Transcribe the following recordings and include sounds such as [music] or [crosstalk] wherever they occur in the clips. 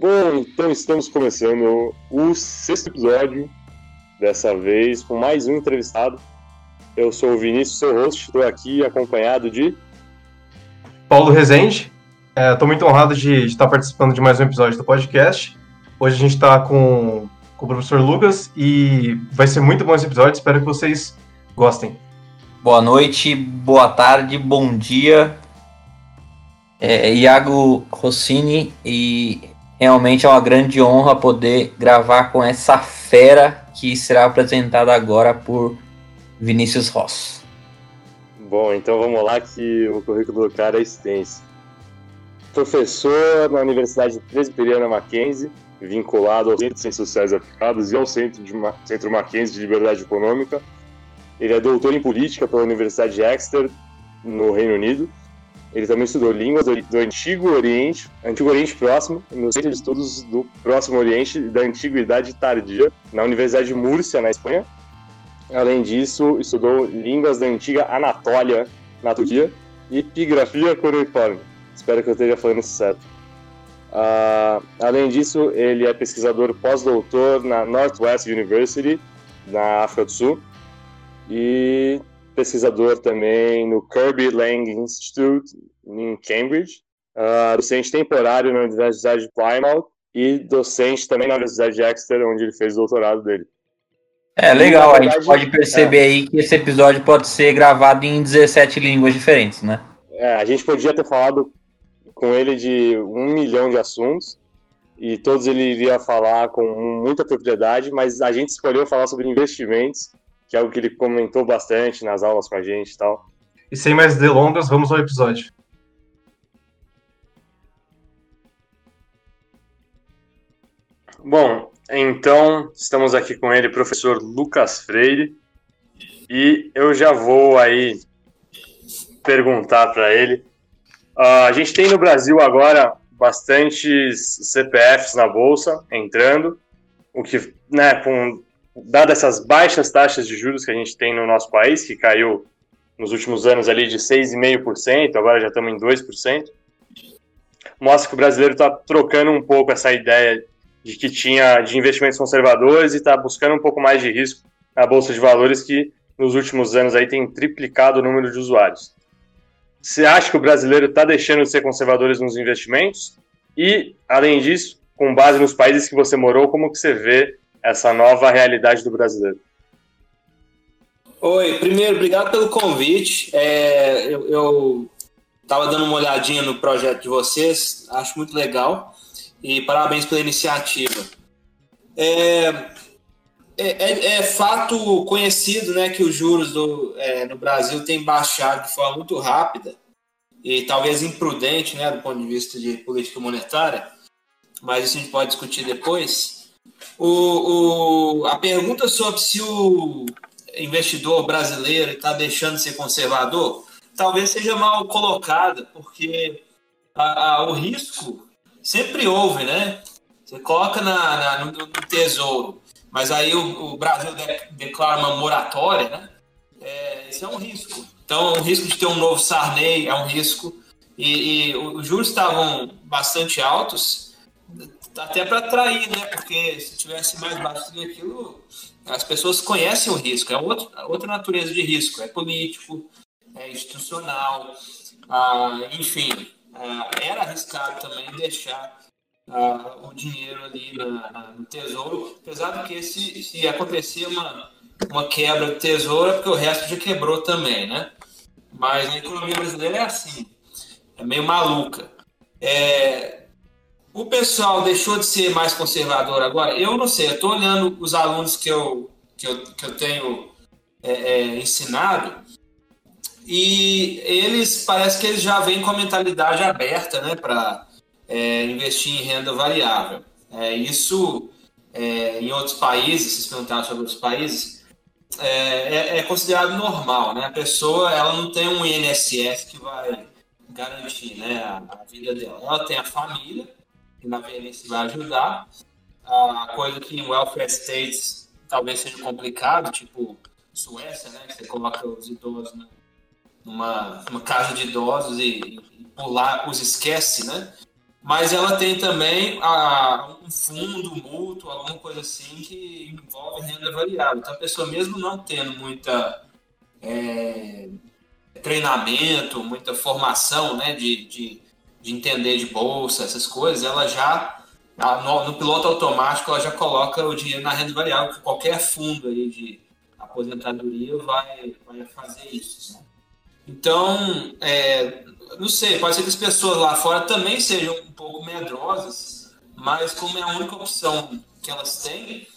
Bom, então estamos começando o sexto episódio, dessa vez com mais um entrevistado. Eu sou o Vinícius, seu host, estou aqui acompanhado de. Paulo Rezende. Estou é, muito honrado de, de, estar participando de mais um episódio do podcast. Hoje a gente está com, com o professor Lucas e vai ser muito bom esse episódio, espero que vocês gostem. Boa noite, boa tarde, bom dia. É, Iago Rossini e Realmente é uma grande honra poder gravar com essa fera que será apresentada agora por Vinícius Ross. Bom, então vamos lá que o currículo do cara é extenso. Professor na Universidade Presbiteriana Mackenzie, vinculado ao Centro de Ciências Sociais Aplicadas e ao Centro, de, Centro Mackenzie de Liberdade Econômica. Ele é doutor em Política pela Universidade de Exeter, no Reino Unido, ele também estudou línguas do Antigo Oriente, Antigo Oriente Próximo, no Centro de Estudos do Próximo Oriente da Antiguidade Tardia, na Universidade de Múrcia, na Espanha. Além disso, estudou línguas da antiga Anatólia, na Turquia, e epigrafia cuneiforme. Espero que eu esteja falando isso certo. Uh, além disso, ele é pesquisador pós-doutor na Northwest University, na África do Sul, e pesquisador também no Kirby Lang Institute em Cambridge, uh, docente temporário na Universidade de Plymouth e docente também na Universidade de Exeter, onde ele fez o doutorado dele. É legal, verdade, a gente pode perceber é. aí que esse episódio pode ser gravado em 17 línguas diferentes, né? É, a gente podia ter falado com ele de um milhão de assuntos e todos ele iria falar com muita propriedade, mas a gente escolheu falar sobre investimentos que é algo que ele comentou bastante nas aulas com a gente e tal. E sem mais delongas, vamos ao episódio. Bom, então estamos aqui com ele, professor Lucas Freire, e eu já vou aí perguntar para ele. Uh, a gente tem no Brasil agora bastantes CPFs na bolsa entrando, o que, né, com dadas essas baixas taxas de juros que a gente tem no nosso país, que caiu nos últimos anos ali de 6,5%, agora já estamos em 2%, mostra que o brasileiro está trocando um pouco essa ideia de que tinha de investimentos conservadores e está buscando um pouco mais de risco na bolsa de valores que nos últimos anos aí tem triplicado o número de usuários. Você acha que o brasileiro está deixando de ser conservadores nos investimentos? E, além disso, com base nos países que você morou, como que você vê essa nova realidade do brasileiro. Oi, primeiro, obrigado pelo convite. É, eu estava dando uma olhadinha no projeto de vocês, acho muito legal e parabéns pela iniciativa. É, é, é, é fato conhecido né, que os juros do, é, no Brasil têm baixado de forma muito rápida e talvez imprudente né, do ponto de vista de política monetária, mas isso a gente pode discutir depois. O, o, a pergunta sobre se o investidor brasileiro está deixando de ser conservador talvez seja mal colocada, porque a, a, o risco sempre houve, né? Você coloca na, na no, no, tesouro, mas aí o, o Brasil de, declara uma moratória, né? É, é um risco. Então, o risco de ter um novo Sarney é um risco. E, e os juros estavam bastante altos até para atrair, né? Porque se tivesse mais baixo do que aquilo, as pessoas conhecem o risco. É outro, outra natureza de risco. É político, é institucional, ah, enfim. Ah, era arriscado também deixar ah, o dinheiro ali na, na, no tesouro, apesar de que se, se acontecer uma, uma quebra do tesouro, é porque o resto já quebrou também, né? Mas a economia brasileira é assim, é meio maluca. É, o pessoal deixou de ser mais conservador agora? Eu não sei, eu estou olhando os alunos que eu, que eu, que eu tenho é, é, ensinado e eles, parece que eles já vêm com a mentalidade aberta né, para é, investir em renda variável. É, isso, é, em outros países, se perguntaram sobre outros países, é, é, é, considerado normal. Né? A pessoa ela não tem um INSS que vai garantir né, a, a vida dela. Ela tem a família, que na velhice vai ajudar. A coisa que em welfare states talvez seja complicado, tipo Suécia, né? Que você coloca os idosos numa, numa casa de idosos e, e pular os esquece, né? mas ela tem também a, um fundo mútuo, alguma coisa assim, que envolve renda variável. Então, a pessoa, mesmo não tendo muita é, treinamento, muita formação né, de, de, de, entender de bolsa, essas coisas, ela já, no, no, piloto automático, ela já coloca o dinheiro na renda variável, que qualquer fundo aí de aposentadoria vai, vai fazer isso. Né? Então, é, não sei, pode ser que as pessoas lá fora também sejam um pouco medrosas, mas como é a única opção que elas têm,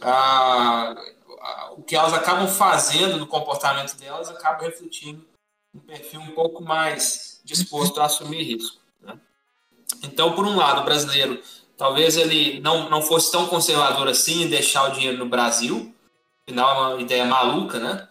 a, a, o que elas acabam fazendo no comportamento delas acaba refletindo um perfil um pouco mais disposto a assumir risco. Então, por um lado, o brasileiro talvez ele não, não fosse tão conservador assim em deixar o dinheiro no Brasil, afinal é uma ideia maluca, né?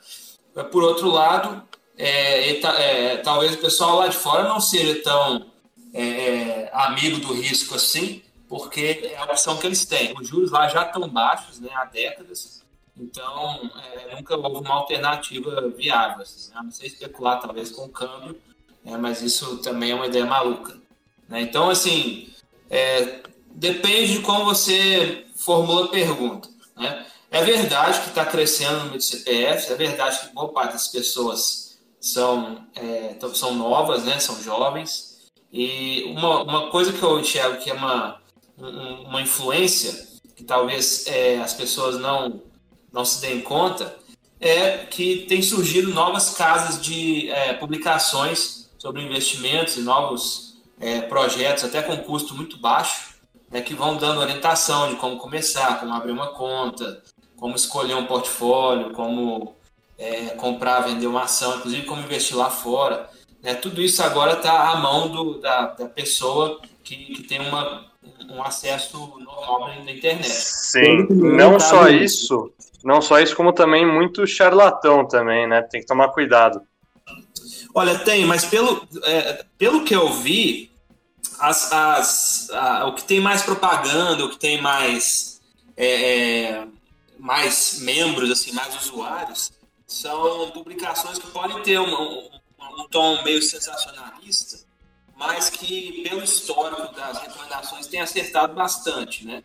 Por outro lado, é, é, talvez o pessoal lá de fora não seja tão é, é, amigo do risco assim, porque é a opção que eles têm. Os juros lá já estão baixos né, há décadas, então é, nunca houve uma alternativa viável. Assim, né? Não sei especular talvez com o câmbio, né, mas isso também é uma ideia maluca. Né? Então, assim, é, depende de como você formula a pergunta. Né? É verdade que está crescendo o número de CPF, é verdade que boa parte das pessoas são, é, então, são novas, né? São jovens. E uma, uma coisa que eu enxergo que é uma, uma influência, que talvez é, as pessoas não, não se deem conta, é que tem surgido novas casas de é, publicações sobre investimentos e novos é, projetos, até com custo muito baixo, né, que vão dando orientação de como começar, como abrir uma conta, como escolher um portfólio, como é, comprar, vender uma ação, inclusive como investir lá fora. Né? Tudo isso agora está à mão do, da, da pessoa que, que tem uma, um acesso normal na internet. Sim, não só isso, não só isso, como também muito charlatão também, né? Tem que tomar cuidado. Olha, tem, mas pelo, é, pelo que eu vi, as, as, a, o que tem mais propaganda, o que tem mais, é, é mais membros, assim, mais usuários, são publicações que podem ter um, um, um tom meio sensacionalista, mas que, pelo histórico das recomendações, tem acertado bastante, né?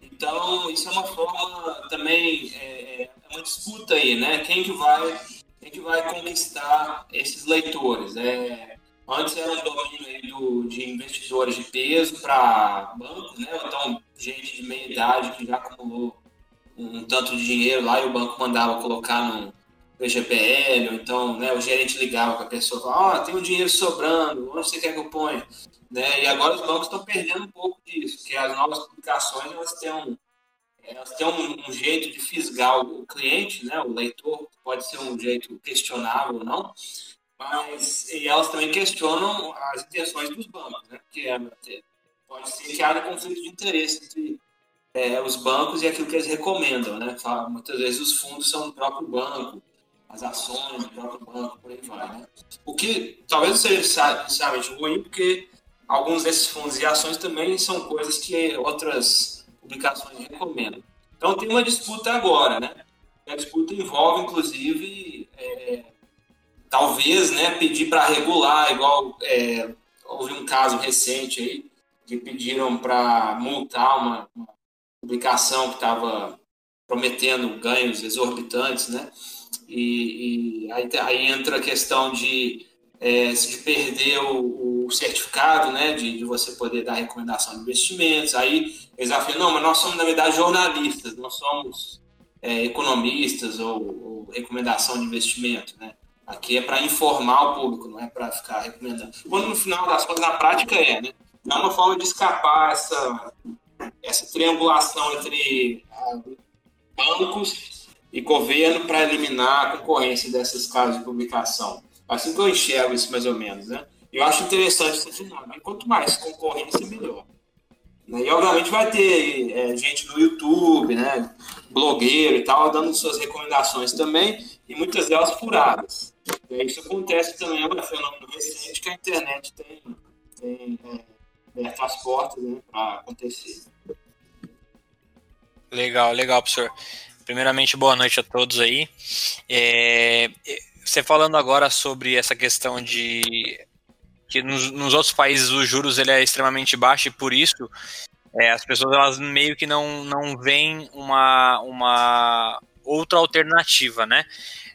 Então, isso é uma forma também, é, é uma disputa aí, né? Quem que vai, quem que vai conquistar esses leitores? É, antes era um domínio do, de investidores de peso para bancos, né? Então, gente de meia idade que já acumulou um, tanto de dinheiro lá e o banco mandava colocar num, PGPL, ou então né, o gerente ligava com a pessoa e falava, tem um dinheiro sobrando, onde você quer que eu ponha? Né? E agora os bancos estão perdendo um pouco disso, porque as novas publicações elas têm um, elas têm um, um, jeito de fisgar o cliente, né, o leitor, pode ser um jeito questionável ou não, mas e elas também questionam as intenções dos bancos, né, porque é, pode ser que haja conflito de interesse entre é, os bancos e aquilo que eles recomendam, né? Muitas vezes os fundos são do próprio banco, as ações do próprio banco, por aí vai. Né? O que talvez seja necessariamente ruim, porque alguns desses fundos e ações também são coisas que outras publicações recomendam. Então tem uma disputa agora, né? A disputa envolve, inclusive, é, talvez, né, pedir para regular, igual é, houve um caso recente aí que pediram para multar uma, uma publicação que estava prometendo ganhos exorbitantes, né? E, e aí, aí, entra a questão de, é, de perder o, o certificado, né, de, de, você poder dar recomendação de investimentos. Aí eles não, mas nós somos, na verdade, jornalistas, nós somos é, economistas ou, ou, recomendação de investimento, né? Aqui é para informar o público, não é para ficar recomendando. Quando no final das contas, na prática é, né? É uma forma de escapar essa, essa triangulação entre ah, bancos e governo para eliminar a concorrência dessas casas de publicação. Assim que eu enxergo isso mais ou menos, né? Eu acho interessante essa dinâmica. Quanto mais concorrência, melhor. Né? E obviamente vai ter é, gente no YouTube, né? Blogueiro e tal, dando suas recomendações também, e muitas delas furadas. E isso acontece também, é um fenômeno recente que a internet tem, tem é, as portas né, para acontecer. Legal, legal, professor. Primeiramente, boa noite a todos aí. É, você falando agora sobre essa questão de que nos, nos, outros países os juros ele é extremamente baixo e por isso é, as pessoas elas meio que não, não veem uma, uma outra alternativa, né?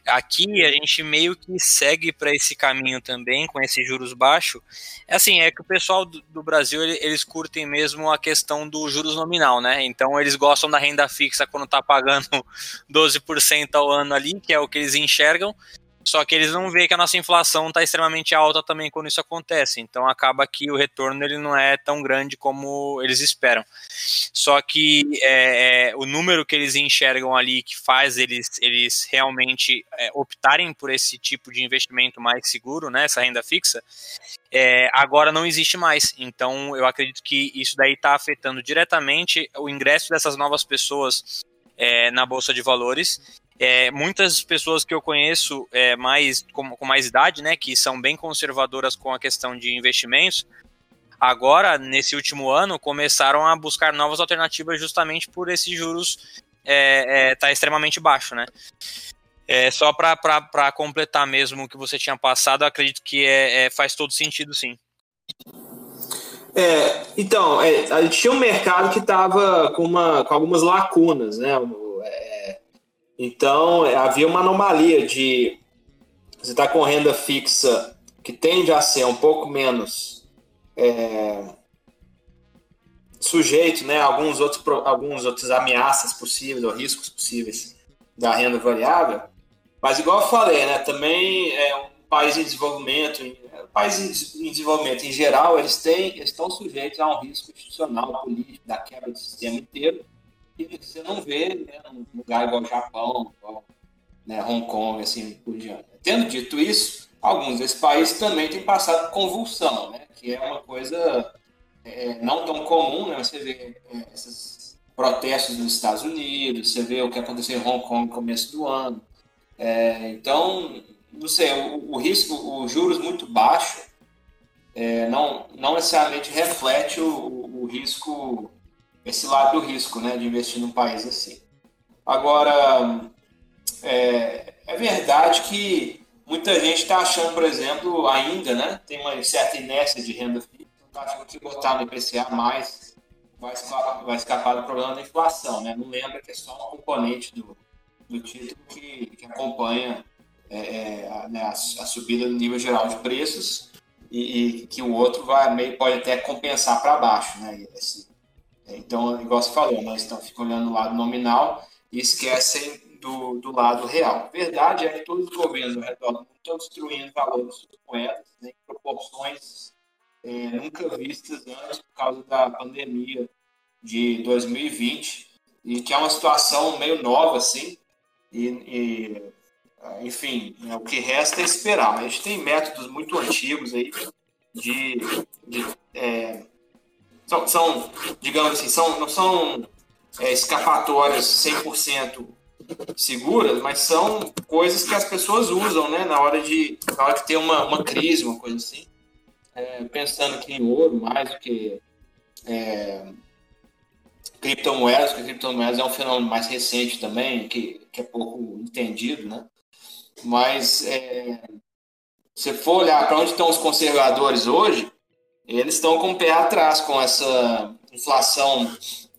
Aqui a gente meio que segue para esse caminho também, com esses juros baixos. É assim, é que o pessoal do, do Brasil eles curtem mesmo a questão do juros nominal, né? Então eles gostam da renda fixa quando tá pagando [laughs] 12% ao ano ali, que é o que eles enxergam. Só que eles não veem que a nossa inflação está extremamente alta também quando isso acontece. Então acaba que o retorno ele não é tão grande como eles esperam. Só que é, é, o número que eles enxergam ali que faz eles, eles realmente é, optarem por esse tipo de investimento mais seguro, né, essa renda fixa, é, agora não existe mais. Então eu acredito que isso daí está afetando diretamente o ingresso dessas novas pessoas é, na bolsa de valores é, muitas pessoas que eu conheço é, mais com, com, mais idade, né, que são bem conservadoras com a questão de investimentos, agora nesse último ano começaram a buscar novas alternativas justamente por esses juros é, é tá extremamente baixo, né? É, só para completar mesmo o que você tinha passado, acredito que é, é, faz todo sentido, sim. É, então, é, a gente tinha um mercado que estava com, com algumas lacunas, né? Então, é, havia uma anomalia de você estar tá com renda fixa que tende a ser um pouco menos é, sujeito né, a alguns outros, alguns outros ameaças possíveis ou riscos possíveis da renda variável. Mas, igual eu falei, né, também é um país em desenvolvimento, é, países em desenvolvimento em geral, eles, têm, eles estão sujeitos a um risco institucional, político, da quebra do sistema inteiro você não vê né, lugar igual Japão, igual né, Hong Kong, assim por diante. Tendo dito isso, alguns desses países também têm passado convulsão, né, que é uma coisa é, não tão comum, né, você vê é, esses protestos nos Estados Unidos, você vê o que aconteceu em Hong Kong no começo do ano. É, então, não sei, o, o, risco, os juros muito baixo é, não, não necessariamente reflete o, o risco esse do risco, né, de investir num país assim. Agora, é, é verdade que muita gente está achando, por exemplo, ainda, né, tem uma certa inércia de renda fixa, está achando que botar no IPCA mais vai escapar, vai escapar do problema da inflação, né? Não lembra que é só um componente do, do título que, que acompanha é, é a, né, a, a, subida do nível geral de preços e, e, que o outro vai meio pode até compensar para baixo, né? Esse, então, igual você falou, nós estamos ficam olhando o lado nominal e esquecem do, do lado real. Verdade é que todos os governos ao redor do estão destruindo valores suas moedas né, em proporções é, nunca vistas antes por causa da pandemia de 2020 e que é uma situação meio nova assim. E, e enfim é, o que resta é esperar. A gente tem métodos muito antigos aí de, de é, são, são digamos assim, são, não são é, escapatórias 100% seguras, mas são coisas que as pessoas usam, né, na hora de, na hora que tem uma, uma crise, uma coisa assim. É, pensando aqui em ouro mais do que é, criptomoedas, porque criptomoedas é um fenômeno mais recente também, que, que é pouco entendido, né? Mas é, se for olhar para onde estão os conservadores hoje, eles estão com o pé atrás com essa inflação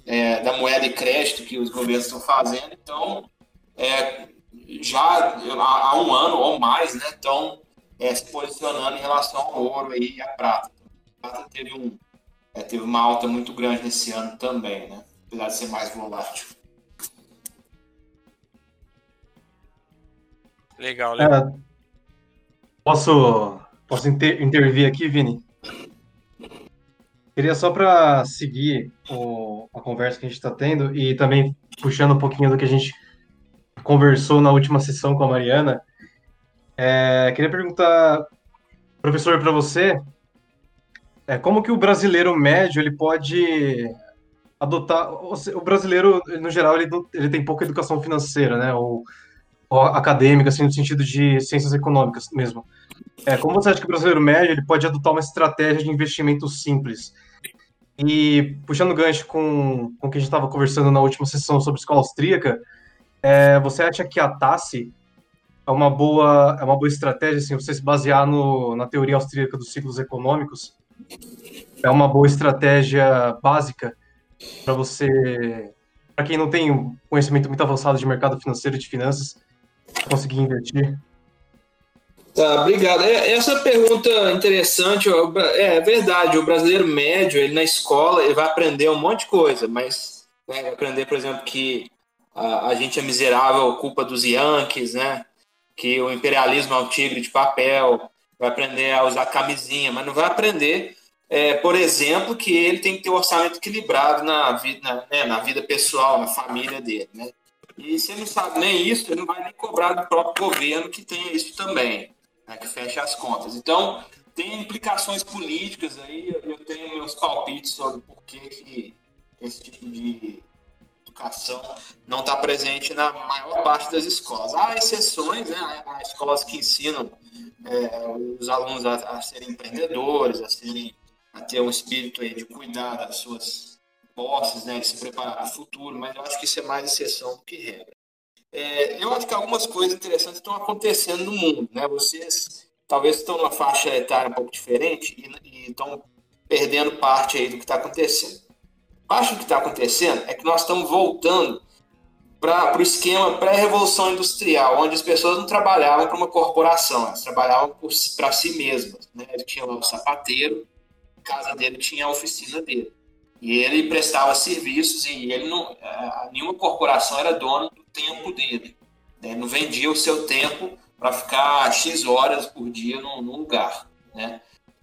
é, da moeda e crédito que os governos estão fazendo. Então, é, já há, há, um ano ou mais, né, estão é, se posicionando em relação ao ouro e à prata. A prata teve, um, é, teve uma alta muito grande nesse ano também, né, apesar de ser mais volátil. Legal, legal. É, posso, posso inter, intervir aqui, Vini? Queria só para seguir o, a conversa que a gente está tendo e também puxando um pouquinho do que a gente conversou na última sessão com a Mariana, é, queria perguntar, professor, para você, é, como que o brasileiro médio ele pode adotar o brasileiro no geral ele, ele tem pouca educação financeira, né? Ou, ou acadêmica, assim, no sentido de ciências econômicas mesmo. É, como você acha que o brasileiro médio ele pode adotar uma estratégia de investimento simples? E puxando o gancho com, com o que a gente estava conversando na última sessão sobre escola austríaca, é, você acha que a TASSE é uma boa, é uma boa estratégia, assim, você se basear no, na teoria austríaca dos ciclos econômicos, é uma boa estratégia básica para você, para quem não tem um conhecimento muito avançado de mercado financeiro e de finanças, conseguir investir? Tá, obrigado. É, essa pergunta interessante, é verdade, o brasileiro médio, ele na escola, ele vai aprender um monte de coisa, mas né, vai aprender, por exemplo, que a, a gente é miserável, culpa dos Yankees, né? Que o imperialismo é um tigre de papel, vai aprender a usar camisinha, mas não vai aprender é, por exemplo, que ele tem que ter um orçamento equilibrado na vida, na, né, na vida pessoal, na família dele. Né? E se ele não sabe nem isso, ele não vai nem cobrar do próprio governo que tem isso também, né, que fecha as contas. Então, tem implicações políticas aí, eu tenho meus palpites sobre por que, que esse tipo de educação não está presente na maior parte das escolas. Há exceções, né? há escolas que ensinam é, os alunos a, a serem empreendedores, a serem a ter um espírito aí de cuidar das suas posses, né, de se preparar para o futuro, mas eu acho que isso é mais exceção do que regra. É, eu acho que algumas coisas interessantes estão acontecendo no mundo, né? Vocês talvez estão numa faixa etária um pouco diferente e, estão perdendo parte aí do que está acontecendo. Acho que o que está acontecendo é que nós estamos voltando para o esquema pré-revolução industrial, onde as pessoas não trabalhavam para uma corporação, elas trabalhavam para si mesmas. Né? Tinha o sapateiro, casa dele tinha a oficina dele. E ele prestava serviços e ele não, nenhuma corporação era dona do tempo dele. Né? Não vendia o seu tempo para ficar X horas por dia num, num lugar. Né?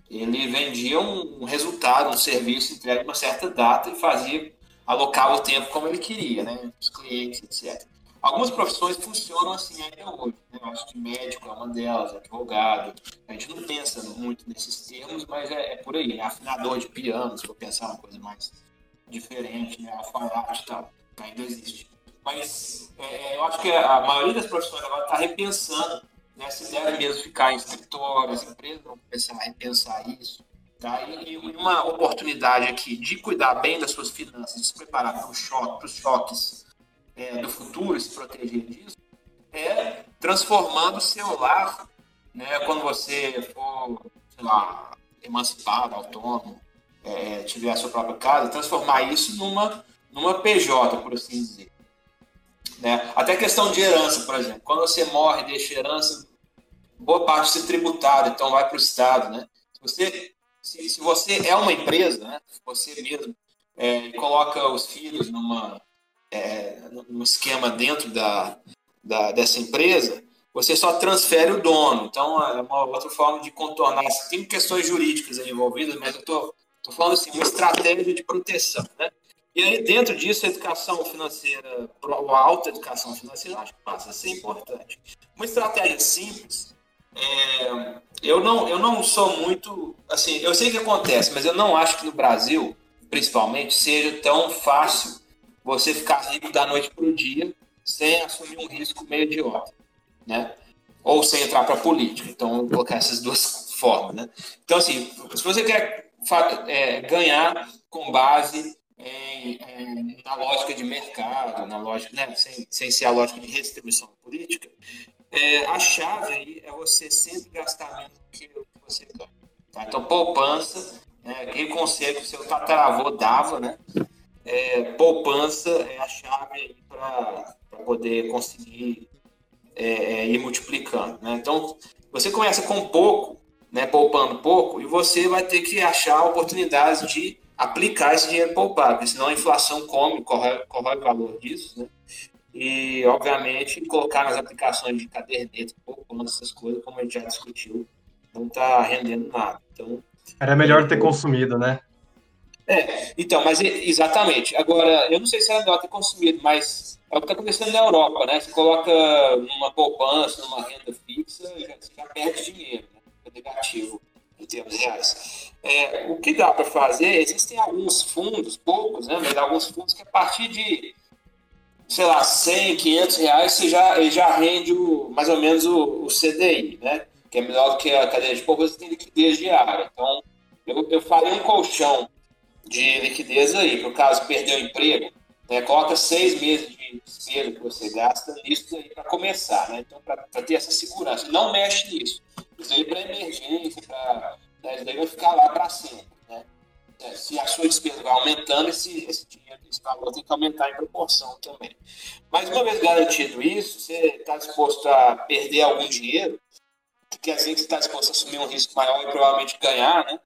Ele vendia um, um, resultado, um serviço entregue uma certa data e fazia, alocava o tempo como ele queria, né? os clientes, etc. Algumas profissões funcionam assim ainda hoje. Né? Eu acho que médico é uma delas, advogado. A gente não pensa muito nesses termos, mas é, é por aí. É afinador de piano, se for pensar uma coisa mais diferente, né? alfaiate e tal, ainda existe. Mas é, eu acho que a maioria das profissões agora está repensando né, se deve mesmo ficar em escritórios, as empresas vão começar a repensar isso. Tá? E, e uma oportunidade aqui de cuidar bem das suas finanças, de se preparar para, choque, os choques é, do futuro, se proteger disso, é transformando o seu lar, né, quando você for, sei lá, emancipado, autônomo, é, tiver a sua própria casa, transformar isso numa, numa PJ, por assim dizer. Né? Até questão de herança, por exemplo. Quando você morre, deixa herança, boa parte ser tributada, então vai para o Estado. Né? Se, você, se, se, você é uma empresa, né, você mesmo é, coloca os filhos numa, é, num esquema dentro da, da, dessa empresa, você só transfere o dono. Então, é uma outra forma de contornar. Tem questões jurídicas envolvidas, mas eu estou falando assim, uma estratégia de proteção. Né? E aí, dentro disso, a educação financeira, a alta educação financeira, acho que passa a ser importante. Uma estratégia simples, é, eu, não, eu não sou muito. Assim, eu sei que acontece, mas eu não acho que no Brasil, principalmente, seja tão fácil você ficar rico da noite para o dia sem assumir um risco meio idiota, né? Ou sem entrar para a política. Então, vou colocar essas duas formas, né? Então, assim, se você quer é, ganhar com base na lógica de mercado, na lógica, né, sem, sem ser a lógica de redistribuição política, é, a chave aí é você sempre gastar menos do que você ganha. Tá? Então, poupança, né, aquele conselho que o seu tataravô dava, né? é, poupança é a chave para poder conseguir é, é, ir multiplicando. Né? Então, você começa com pouco, né, poupando pouco, e você vai ter que achar oportunidades de aplicar esse dinheiro poupado, porque senão a inflação come, corrói, corrói o valor disso, né? E, obviamente, colocar nas aplicações de caderneta, poupança, essas coisas, como a gente já discutiu, não está rendendo nada. Então, Era melhor ter consumido, né? É, então, mas exatamente. Agora, eu não sei se é melhor ter consumido, mas é o que está acontecendo na Europa, né? Você coloca numa poupança, numa renda fixa, você já perde dinheiro, né? É negativo em termos reais. É, o que dá para fazer, existem alguns fundos, poucos, né? Mas alguns fundos que a partir de, sei lá, 100, 500 reais, você já, ele já rende o, mais ou menos o, o CDI, né? Que é melhor do que a cadeia de poupança, tem liquidez diária. Então, eu, eu falei um colchão de liquidez aí, para o caso perder o emprego, né, coloca seis meses de despesa que você gasta nisso aí para começar, né? Então, para ter essa segurança. Não mexe nisso. Isso aí é para emergência, para. Né? Isso daí vai ficar lá para sempre, né? É, se a sua despesa vai aumentando, esse, esse dinheiro, esse valor tem que aumentar em proporção também. Mas uma vez garantido isso, você está disposto a perder algum dinheiro, quer dizer que você está disposto a assumir um risco maior e provavelmente ganhar, né?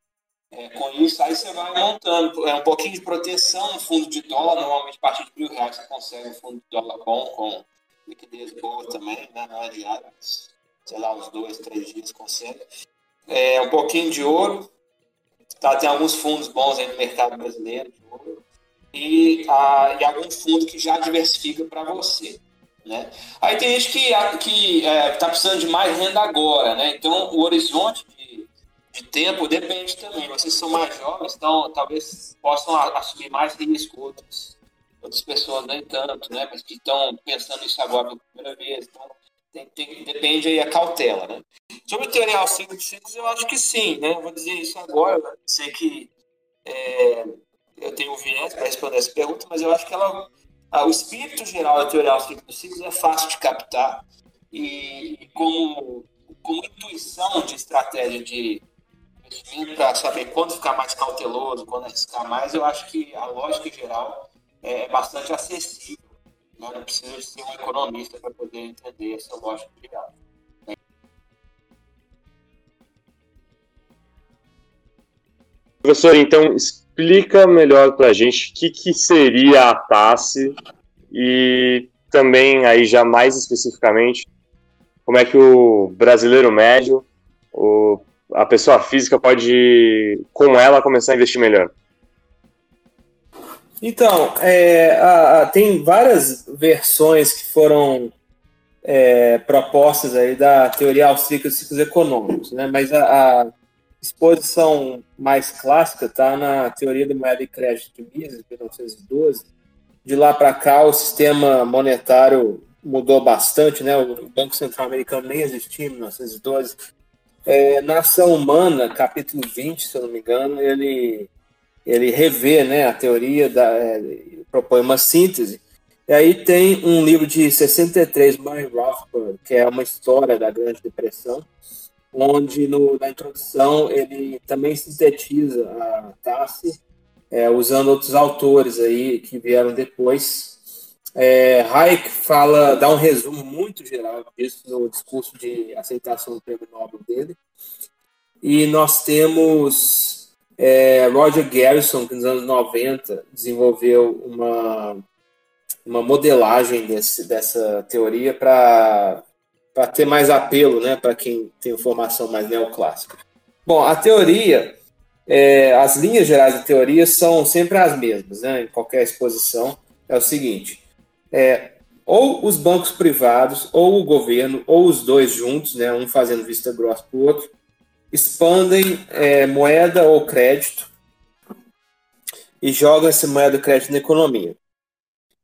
É, com isso, aí você vai montando. É um pouquinho de proteção no fundo de dólar. Normalmente, a partir de mil reais, você consegue um fundo de dólar bom, com liquidez boa também, né? Não diário, mas, sei lá, uns dois, três dias consegue. É, um pouquinho de ouro. Tá, tem alguns fundos bons aí no mercado brasileiro de ouro. E, a, e algum fundo que já diversifica para você. Né? Aí tem gente que está que, é, tá precisando de mais renda agora. Né? Então, o horizonte de tempo depende também. Vocês são mais jovens, então talvez possam assumir mais risco, outros, outras pessoas nem tanto, né? Mas que estão pensando nisso agora pela primeira vez. Então, tem, tem, depende aí a cautela, né? Sobre o teoria aos ciclos ciclos, eu acho que sim, né? Eu vou dizer isso agora, sei que é, eu tenho um viés para responder essa pergunta, mas eu acho que ela, a, o espírito geral da teoria aos ciclos ciclos é fácil de captar e, e como, como intuição de estratégia de para saber quando ficar mais cauteloso, quando arriscar mais, eu acho que a lógica geral é bastante acessível. Não precisa ser um economista para poder entender essa lógica geral. Professor, então explica melhor para a gente o que, que seria a TASSE e também aí já mais especificamente como é que o brasileiro médio, o a pessoa física pode, com ela, começar a investir melhor? Então, é, a, a, tem várias versões que foram é, propostas aí da teoria austríaca dos ciclos econômicos, né? mas a, a exposição mais clássica está na teoria da moeda de crédito de Mises, de 1912. De lá para cá, o sistema monetário mudou bastante, né? O Banco Central Americano nem existia em 1912, é, na Ação Humana, capítulo 20, se eu não me engano, ele, ele revê né, a teoria, da, é, propõe uma síntese. E aí tem um livro de 63, Murray Rothbard, que é uma história da Grande Depressão, onde no, na introdução ele também sintetiza a Tassi, é, usando outros autores aí que vieram depois, é, Hayek fala, dá um resumo muito geral disso no discurso de aceitação do prêmio Nobel dele. E nós temos é, Roger Garrison, que nos anos 90 desenvolveu uma, uma modelagem desse, dessa teoria para ter mais apelo né, para quem tem formação mais neoclássica. Bom, a teoria, é, as linhas gerais da teoria são sempre as mesmas, né, em qualquer exposição. É o seguinte: é, ou os bancos privados, ou o governo, ou os dois juntos, né, um fazendo vista grossa para o outro, expandem é, moeda ou crédito e jogam essa moeda ou crédito na economia.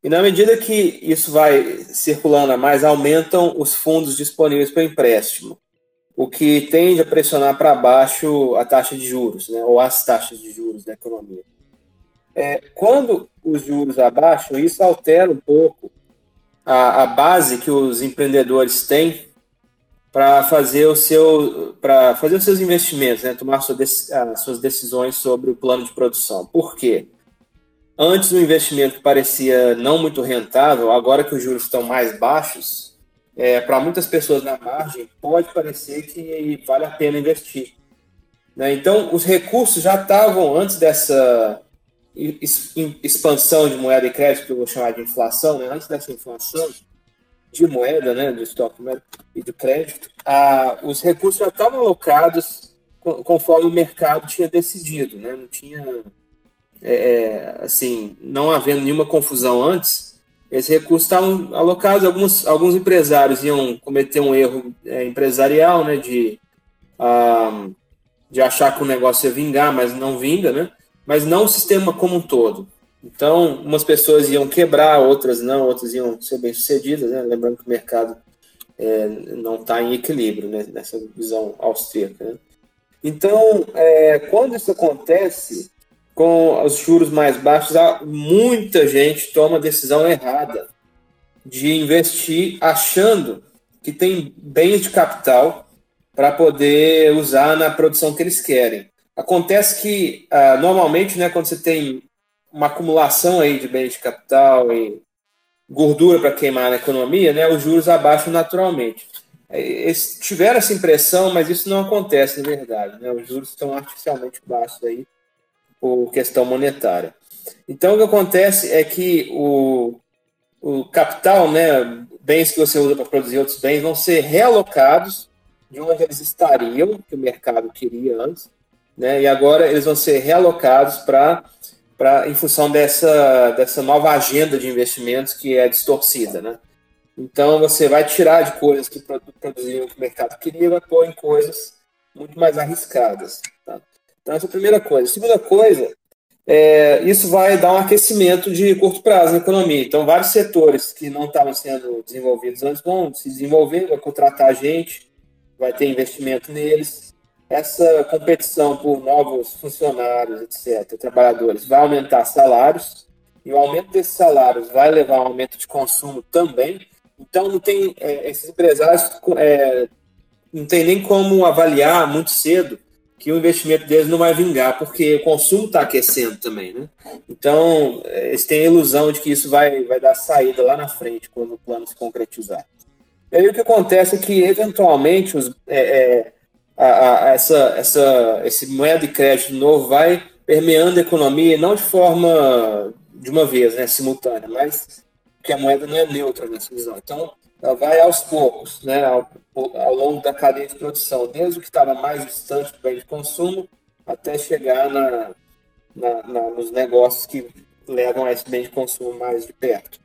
E na medida que isso vai circulando a mais, aumentam os fundos disponíveis para empréstimo, o que tende a pressionar para baixo a taxa de juros, né, ou as taxas de juros da economia. É, quando os juros abaixam, isso altera um pouco a, a base que os empreendedores têm para fazer o seu para fazer os seus investimentos, né, tomar sua, as suas decisões sobre o plano de produção. Por quê? Antes o investimento parecia não muito rentável, agora que os juros estão mais baixos, é, para muitas pessoas na margem pode parecer que vale a pena investir. Né? Então os recursos já estavam antes dessa expansão de moeda e crédito, que eu vou chamar de inflação, né? antes dessa inflação de moeda, né, de estoque e de crédito, a, os recursos já estavam alocados conforme o mercado tinha decidido, né? não tinha, é, é, assim, não havendo nenhuma confusão antes, esses recursos estavam alocados, alguns, alguns empresários iam cometer um erro é, empresarial, né, de, ah, de achar que o negócio ia vingar, mas não vinga, né? mas não o sistema como um todo. Então, umas pessoas iam quebrar, outras não, outras iam ser bem-sucedidas, né? lembrando que o mercado é, não está em equilíbrio né? nessa visão austríaca. Né? Então, é, quando isso acontece, com os juros mais baixos, muita gente toma a decisão errada de investir achando que tem bens de capital para poder usar na produção que eles querem. Acontece que, ah, normalmente, né, quando você tem uma acumulação aí de bens de capital e gordura para queimar na economia, né, os juros abaixam naturalmente. É, eles tiveram essa impressão, mas isso não acontece na verdade. Né? Os juros estão artificialmente baixos aí por questão monetária. Então, o que acontece é que o, o capital, né, bens que você usa para produzir outros bens, vão ser realocados de onde eles estariam, que o mercado queria antes, né, e agora eles vão ser realocados para em função dessa, dessa nova agenda de investimentos que é distorcida, né? Então você vai tirar de coisas que produziam o que o mercado queria vai pôr em coisas muito mais arriscadas. Tá? Então essa é a primeira coisa. A segunda coisa, é, isso vai dar um aquecimento de curto prazo na economia. Então vários setores que não estavam sendo desenvolvidos antes vão se desenvolver, vai contratar gente, vai ter investimento neles. Essa competição por novos funcionários, etc., trabalhadores, vai aumentar salários, e o aumento desses salários vai levar a um aumento de consumo também. Então, não tem é, esses empresários é, não tem nem como avaliar muito cedo que o investimento deles não vai vingar, porque o consumo está aquecendo também, né? Então, é, eles têm a ilusão de que isso vai, vai dar saída lá na frente, quando o plano se concretizar. E aí o que acontece é que, eventualmente, os, é, é, a, a, essa, essa, esse moeda de crédito novo vai permeando a economia, não de forma de uma vez, né, simultânea, mas que a moeda não é neutra nessa visão. Então, ela vai aos poucos, né, ao, ao longo da cadeia de produção, desde o que estava mais distante do bem de consumo até chegar na, na, na, nos negócios que levam a esse bem de consumo mais de perto.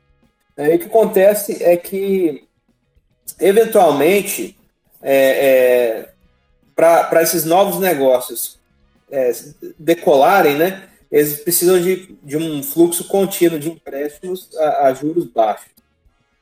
Aí o que acontece é que, eventualmente, é, é, para esses novos negócios é, decolarem, né, eles precisam de, de um fluxo contínuo de empréstimos a, a juros baixos.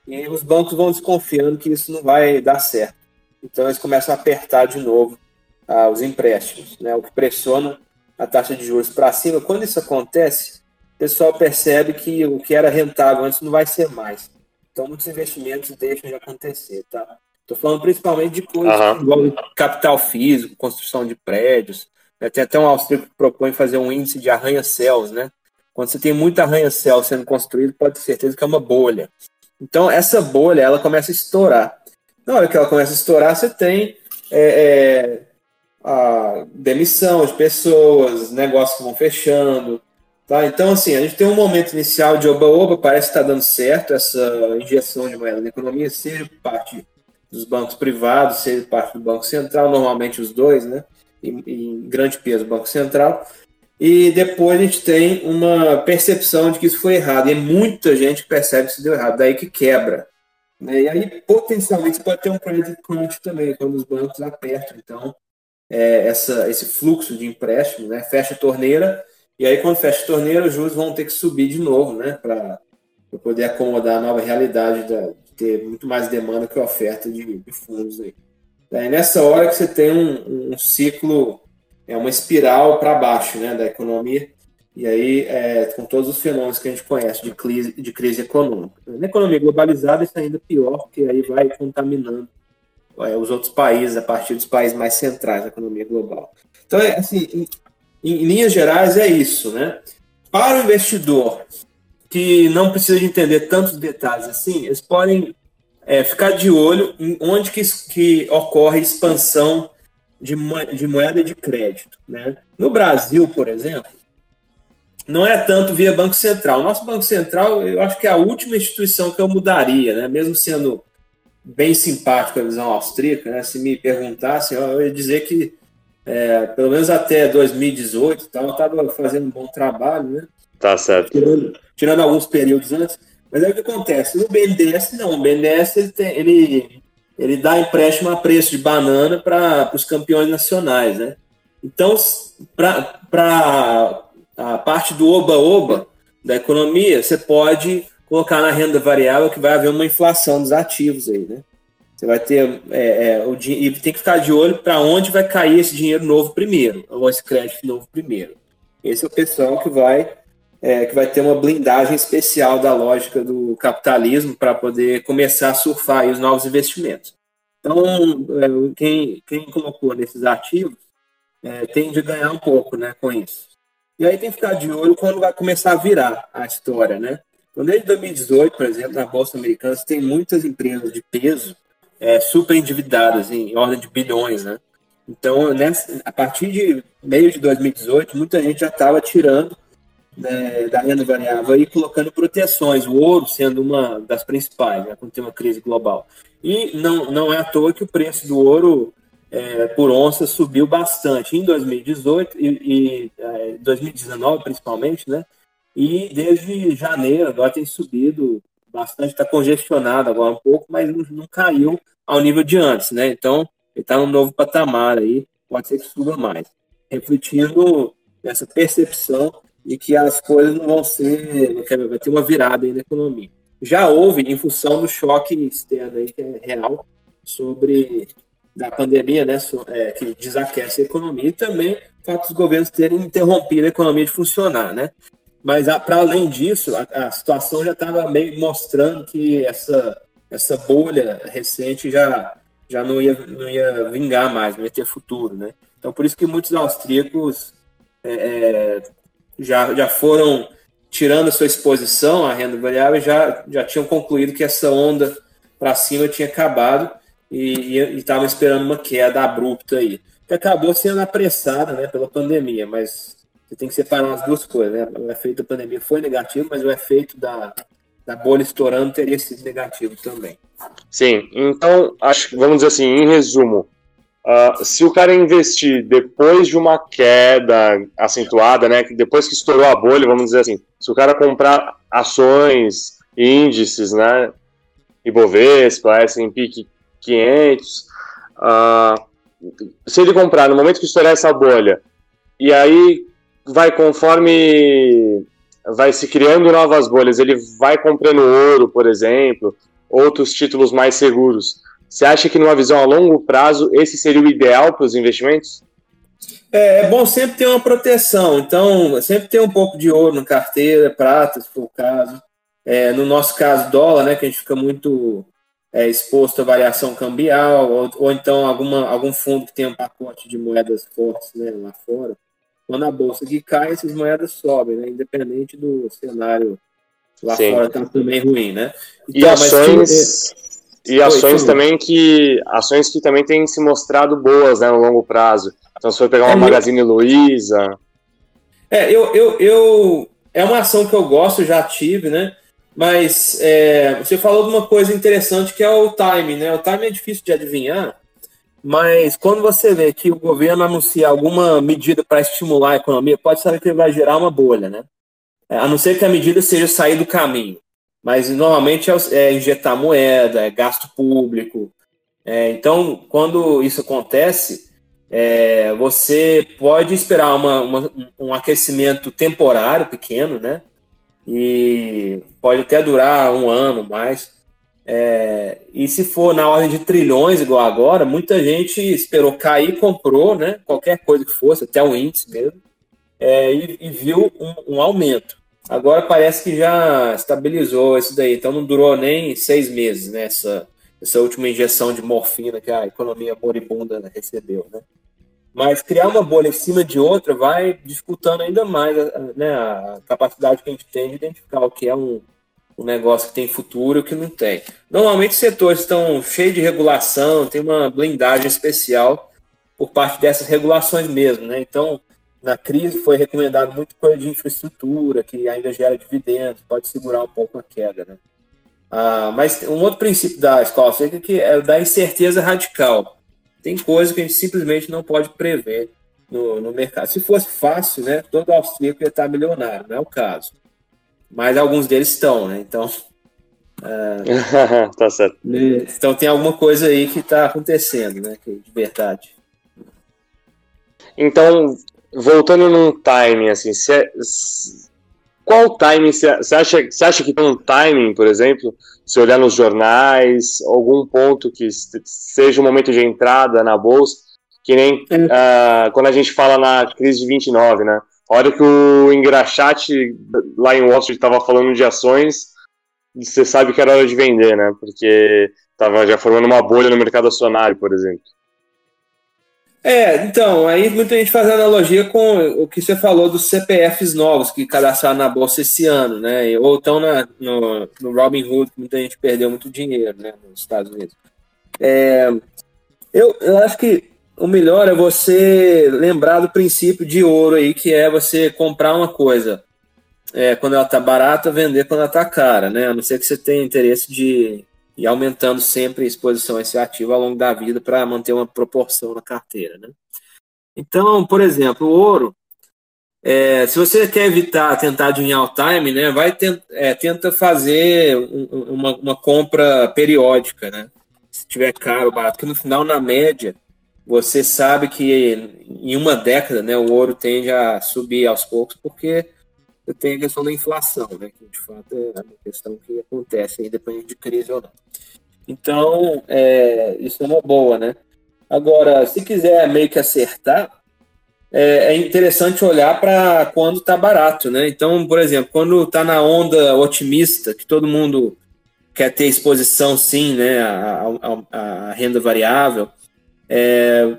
E os bancos vão desconfiando que isso não vai dar certo. Então eles começam a apertar de novo ah, os empréstimos, né, o que pressiona a taxa de juros para cima. Quando isso acontece, o pessoal percebe que o que era rentável antes não vai ser mais. Então muitos investimentos deixam de acontecer, tá? Estou falando principalmente de coisas uhum. igual capital físico, construção de prédios. Né? Tem até um austríaco que propõe fazer um índice de arranha-céus, né? Quando você tem muito arranha-céu sendo construído, pode ter certeza que é uma bolha. Então, essa bolha, ela começa a estourar. Na hora que ela começa a estourar, você tem é, é, a demissão de pessoas, negócios que vão fechando. Tá? Então, assim, a gente tem um momento inicial de oba-oba, parece que está dando certo essa injeção de moeda na economia, seja parte dos bancos privados, por parte do Banco Central, normalmente os dois, né? Em, em grande peso, Banco Central e depois a gente tem uma percepção de que isso foi errado. E muita gente percebe que isso deu errado, daí que quebra. Né? E aí, potencialmente, pode ter um credit crunch também, quando os bancos apertam. Então, é, essa, esse fluxo de empréstimo, né? fecha a torneira, e aí, quando fecha a torneira, os juros vão ter que subir de novo, né? Para poder acomodar a nova realidade da, ter muito mais demanda que oferta de, de fundos aí. É nessa hora que você tem um, um ciclo é uma espiral para baixo né, da economia, e aí é, com todos os fenômenos que a gente conhece de crise, de crise econômica. Na economia globalizada, isso é ainda pior, porque aí vai contaminando é, os outros países a partir dos países mais centrais da economia global. Então, é, assim, em, em linhas gerais, é isso. Né? Para o investidor que não precisa de entender tantos detalhes assim, eles podem é, ficar de olho em onde que, que ocorre expansão de, de moeda de crédito. Né? No Brasil, por exemplo, não é tanto via Banco Central. O nosso Banco Central, eu acho que é a última instituição que eu mudaria, né? mesmo sendo bem simpático a visão austríaca, né? se me perguntassem, eu ia dizer que é, pelo menos até 2018 tal, estava fazendo um bom trabalho, né? Tá certo. Tirando, tirando alguns períodos antes. Mas aí o que acontece? No BNDES, não. O BNDES ele, tem, ele ele dá empréstimo a preço de banana para os campeões nacionais, né? Então, para a parte do oba-oba da economia, você pode colocar na renda variável que vai haver uma inflação dos ativos aí, né? Você vai ter é, é, o e tem que ficar de olho para onde vai cair esse dinheiro novo primeiro, ou esse crédito novo primeiro. Esse é o pessoal que vai é, que vai ter uma blindagem especial da lógica do capitalismo para poder começar a surfar os novos investimentos. Então, é, quem, quem colocou nesses ativos é, tem de ganhar um pouco né, com isso. E aí tem que ficar de olho quando vai começar a virar a história, né? Então, desde 2018, por exemplo, na Bolsa Americana, você tem muitas empresas de peso é, super endividadas, em ordem de bilhões, né? Então, nessa, a partir de meio de 2018, muita gente já estava tirando né, da renda variável e colocando proteções, o ouro sendo uma das principais, né, quando tem uma crise global. E não, não é à toa que o preço do ouro é, por onça subiu bastante em 2018 e, e é, 2019 principalmente, né? E desde janeiro agora tem subido bastante, está congestionado agora um pouco, mas não, não, caiu ao nível de antes, né? Então ele está num novo patamar aí, pode ser que suba mais, refletindo essa percepção de que as coisas não vão ser, vai ter uma virada aí na economia. Já houve, em função do choque externo aí, que é real, sobre da pandemia, né, é, que desaquece a economia, e também o fato dos governos terem interrompido a economia de funcionar, né? Mas, para além disso, a, a situação já estava meio mostrando que essa, essa bolha recente já, já não, ia, não ia vingar mais, não ia ter futuro, né? Então, por isso que muitos austríacos é, é já, já foram tirando a sua exposição à renda variável, já, já tinham concluído que essa onda para cima tinha acabado e estavam esperando uma queda abrupta aí, que acabou sendo apressada né, pela pandemia, mas você tem que separar as duas coisas. Né? O efeito da pandemia foi negativo, mas o efeito da, da bolha estourando teria sido negativo também. Sim, então, acho, vamos dizer assim, em resumo, Uh, se o cara investir depois de uma queda acentuada, né, depois que estourou a bolha, vamos dizer assim, se o cara comprar ações, índices, né, Ibovespa, S&P 500, uh, se ele comprar no momento que estourar essa bolha, e aí vai conforme vai se criando novas bolhas, ele vai comprando ouro, por exemplo, outros títulos mais seguros você acha que numa visão a longo prazo esse seria o ideal para os investimentos? É, é, bom sempre ter uma proteção. Então, sempre ter um pouco de ouro na carteira, prata, se for o caso. É, no nosso caso, dólar, né, que a gente fica muito é, exposto à variação cambial, ou, ou, então alguma, algum fundo que tem um pacote de moedas fortes né, lá fora. Quando a bolsa que cai, essas moedas sobem, né, independente do cenário lá Sim. fora tá também ruim, né? Então, e ações... E ações também que ações que também têm se mostrado boas né, no longo prazo. Então, se for pegar uma é Magazine Luiza. É, eu, eu, eu. É uma ação que eu gosto, já tive, né? Mas é, você falou de uma coisa interessante que é o time, né? O time é difícil de adivinhar, mas quando você vê que o governo anuncia alguma medida para estimular a economia, pode saber que ele vai gerar uma bolha, né? É, a não ser que a medida seja sair do caminho mas normalmente é, é injetar moeda, é gasto público. É, então, quando isso acontece, é, você pode esperar uma, uma, um aquecimento temporário pequeno, né? E pode até durar um ano mais. É, e se for na ordem de trilhões, igual agora, muita gente esperou cair, comprou, né? Qualquer coisa que fosse, até o índice mesmo, é, e, e, viu um, um aumento. Agora parece que já estabilizou isso daí, então não durou nem seis meses, né? Essa, essa última injeção de morfina que a economia moribunda recebeu, né? Mas criar uma bolha em cima de outra vai dificultando ainda mais né, a capacidade que a gente tem de identificar o que é um, um negócio que tem futuro e o que não tem. Normalmente os setores estão cheios de regulação, tem uma blindagem especial por parte dessas regulações mesmo, né? Então, na crise foi recomendado muito coisa de infraestrutura, que ainda gera dividendos, pode segurar um pouco a queda. Né? Ah, mas um outro princípio da escola seca que é da incerteza radical. Tem coisas que a gente simplesmente não pode prever no, no mercado. Se fosse fácil, né, todo austríaco ia estar milionário, não é o caso. Mas alguns deles estão, né? Então. Ah, [laughs] tá certo. Né, então tem alguma coisa aí que está acontecendo, né? De verdade. Então, voltando num timing, assim, é, qual timing você acha, você acha que tem um timing, por exemplo, se olhar nos jornais, algum ponto que seja o um momento de entrada na bolsa, que nem uh, quando a gente fala na crise de 29, né? A hora que o engraxate lá em Wall Street estava falando de ações, você sabe que era hora de vender, né? Porque estava já formando uma bolha no mercado acionário, por exemplo. É, então, aí muita gente faz analogia com o que você falou dos CPFs novos que cadastraram na bolsa esse ano, né? Ou estão no, no Robin Hood, que muita gente perdeu muito dinheiro, né, nos Estados Unidos. É, eu, eu acho que o melhor é você lembrar do princípio de ouro aí, que é você comprar uma coisa é, quando ela tá barata, vender quando ela tá cara, né? A não ser que você tenha interesse de e aumentando sempre a exposição a esse ativo ao longo da vida para manter uma proporção na carteira. Né? Então, por exemplo, o ouro, é, se você quer evitar tentar de um all time, né, vai tent, é, tenta fazer um, uma, uma, compra periódica, né? Se tiver caro, barato, porque no final, na média, você sabe que em uma década, né, o ouro tende a subir aos poucos, porque tem a questão da inflação, né, que de fato é uma questão que acontece, independente de crise ou não. Então, é, isso é uma boa, né? Agora, se quiser meio que acertar, é, é interessante olhar para quando está barato, né? Então, por exemplo, quando está na onda otimista, que todo mundo quer ter exposição, sim, né, a, a, a renda variável, é,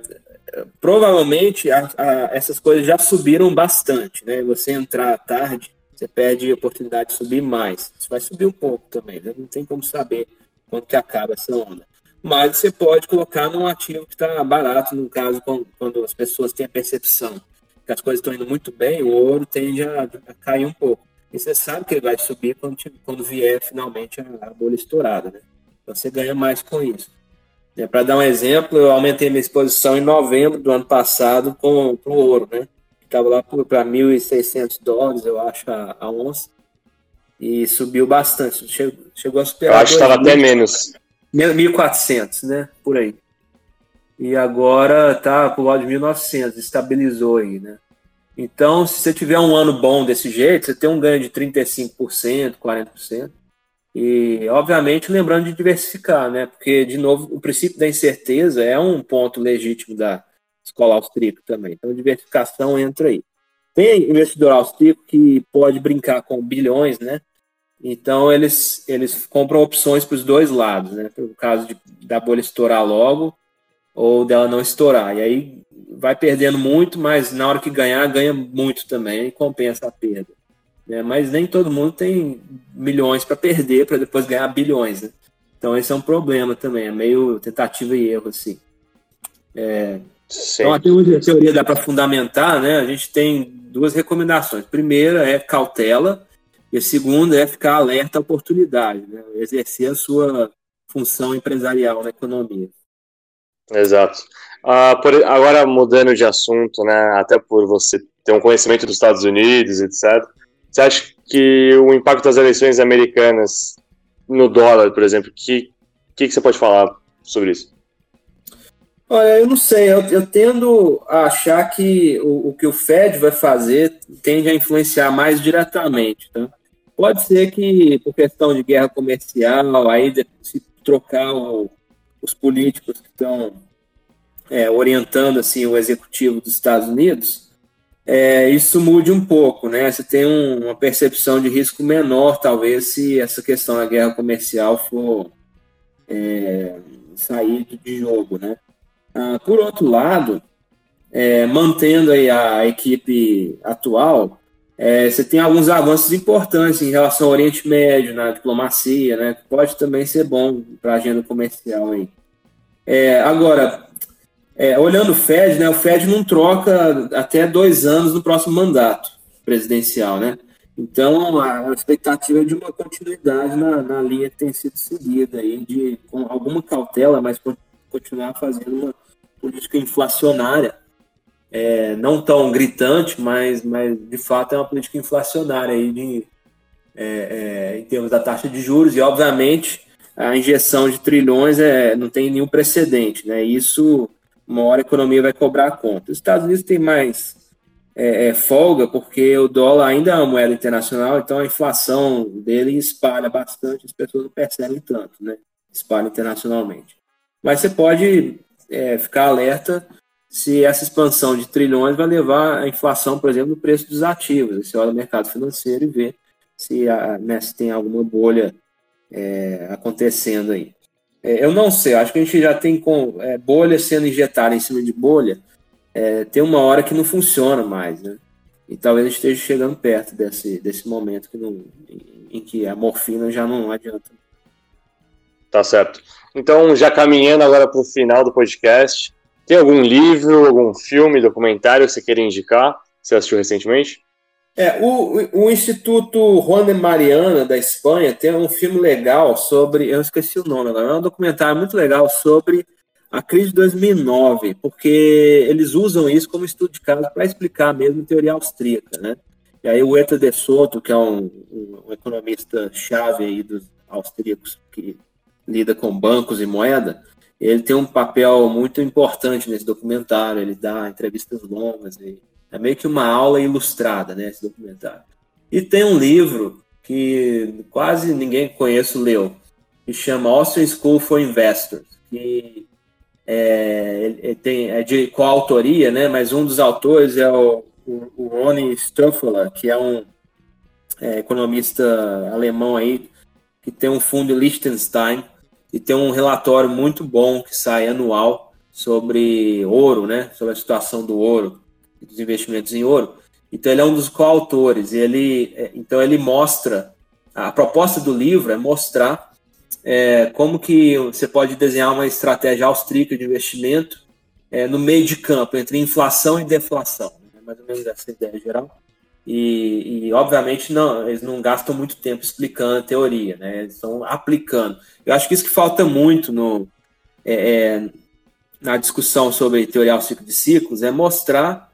provavelmente a, a, essas coisas já subiram bastante, né? Você entrar tarde, você perde a oportunidade de subir mais. Isso vai subir um pouco também, né? não tem como saber quando que acaba essa onda. Mas você pode colocar num ativo que está barato, no caso, quando, quando, as pessoas têm a percepção que as coisas estão indo muito bem, o ouro tende a, a, cair um pouco. E você sabe que ele vai subir quando, quando vier finalmente a, a bolha estourada, né? Então você ganha mais com isso. É, Para dar um exemplo, eu aumentei minha exposição em novembro do ano passado com, o ouro, né? Estava lá para 1.600 dólares, eu acho, a, a onça. E subiu bastante. Chegou, chegou a superar. Eu acho que estava até menos. 1.400, né? Por aí. E agora tá por volta de 1.900, estabilizou aí, né? Então, se você tiver um ano bom desse jeito, você tem um ganho de 35%, 40%. E, obviamente, lembrando de diversificar, né? Porque, de novo, o princípio da incerteza é um ponto legítimo da escola austríaca também. Então, diversificação entra aí. Tem investidor austríaco que pode brincar com bilhões, né? Então, eles, eles compram opções para os dois lados, né? No caso de, da bolha estourar logo ou dela não estourar. E aí vai perdendo muito, mas na hora que ganhar, ganha muito também e compensa a perda. Né? Mas nem todo mundo tem milhões para perder para depois ganhar bilhões. Né? Então esse é um problema também, é meio tentativa e erro assim. É... Então, até onde a teoria dá para fundamentar, né? A gente tem duas recomendações. Primeira é cautela, e a segunda é ficar alerta à oportunidade, né? exercer a sua função empresarial na economia. Exato. Uh, por, agora, mudando de assunto, né, até por você ter um conhecimento dos Estados Unidos, etc., você acha que o impacto das eleições americanas no dólar, por exemplo, que que, que você pode falar sobre isso? Olha, eu não sei, eu, eu tendo a achar que o, o, que o Fed vai fazer tende a influenciar mais diretamente. Tá? Pode ser que, por questão de guerra comercial, aí se trocar o, os políticos que estão é, orientando assim, o executivo dos Estados Unidos, é, isso mude um pouco, né? Você tem um, uma percepção de risco menor, talvez, se essa questão da guerra comercial for é, sair de jogo, né? Ah, por outro lado, é, mantendo aí a equipe atual, é, você tem alguns avanços importantes em relação ao Oriente Médio, na diplomacia, né? Pode também ser bom para a agenda comercial aí. É, agora, é, olhando o Fed, né, o Fed não troca até dois anos no próximo mandato presidencial, né? Então, a expectativa é de uma continuidade na, na linha que tem sido seguida aí, de com alguma cautela, mas continuar fazendo uma política inflacionária, é, não tão gritante, mas, mas de fato é uma política inflacionária aí de, é, é, em termos da taxa de juros, e obviamente a injeção de trilhões é, não tem nenhum precedente, né? Isso uma hora a economia vai cobrar a conta. Os Estados Unidos têm mais é, é, folga porque o dólar ainda é uma moeda internacional, então a inflação dele espalha bastante, as pessoas não percebem tanto, né? Espalha internacionalmente. Mas você pode é, ficar alerta se essa expansão de trilhões vai levar a inflação, por exemplo, no preço dos ativos. Você olha o mercado financeiro e vê se, né, se tem alguma bolha é, acontecendo aí. É, eu não sei, acho que a gente já tem com, é, bolha sendo injetada em cima de bolha, é, tem uma hora que não funciona mais, né? E talvez a gente esteja chegando perto desse, desse momento que não, em, em que a morfina já não adianta. Tá certo. Então, já caminhando agora para o final do podcast, tem algum livro, algum filme, documentário que você queira indicar? Você assistiu recentemente? É, o, o Instituto Juan Mariana, da Espanha, tem um filme legal sobre. Eu esqueci o nome agora, é um documentário muito legal sobre a crise de 2009, porque eles usam isso como estudo de caso para explicar mesmo a teoria austríaca, né? E aí o Eta de Soto, que é um, um, um economista chave aí dos austríacos que lida com bancos e moeda, ele tem um papel muito importante nesse documentário, ele dá entrevistas longas, é meio que uma aula ilustrada, né, esse documentário. E tem um livro que quase ninguém conhece leu, que chama Austrian School for Investors, que é, ele tem, é de coautoria, né, mas um dos autores é o, o, o Ronnie Stoffler, que é um é, economista alemão aí, que tem um fundo Liechtenstein, e tem um relatório muito bom que sai anual sobre ouro, né? Sobre a situação do ouro dos investimentos em ouro. Então ele é um dos coautores. Ele, é, então ele mostra a proposta do livro é mostrar é, como que você pode desenhar uma estratégia austríaca de investimento é, no meio de campo entre inflação e deflação. É mais ou menos essa ideia geral. E, e, obviamente não, eles não gastam muito tempo explicando a teoria, né? Eles estão aplicando. Eu acho que isso que falta muito no, é, é, na discussão sobre teoria ciclo de ciclos é mostrar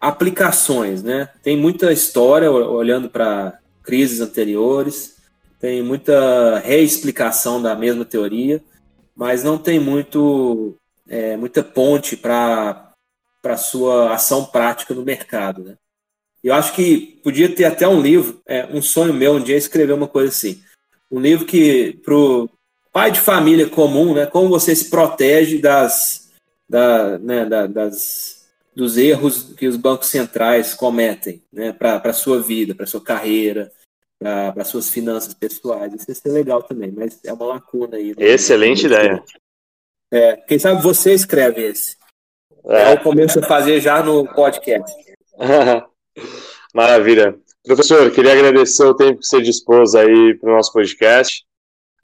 aplicações, né? Tem muita história olhando para crises anteriores, tem muita reexplicação da mesma teoria, mas não tem muito é, muita ponte para para sua ação prática no mercado, né? Eu acho que podia ter até um livro, é, um sonho meu um dia escrever uma coisa assim. Um livro que, para o pai de família comum, né, como você se protege das, da, né, da, das, dos erros que os bancos centrais cometem né, para a sua vida, para a sua carreira, para suas finanças pessoais. Isso ia ser legal também, mas é uma lacuna aí. Né? Excelente ideia. É, quem sabe você escreve esse. É. Eu começo a fazer já no podcast. [laughs] Maravilha. Professor, queria agradecer o tempo que você dispôs aí para o nosso podcast.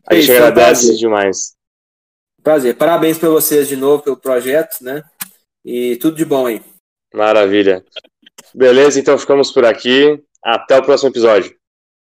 A gente agradece demais. Prazer. Parabéns para vocês de novo pelo projeto, né? E tudo de bom aí. Maravilha. Beleza, então ficamos por aqui. Até o próximo episódio.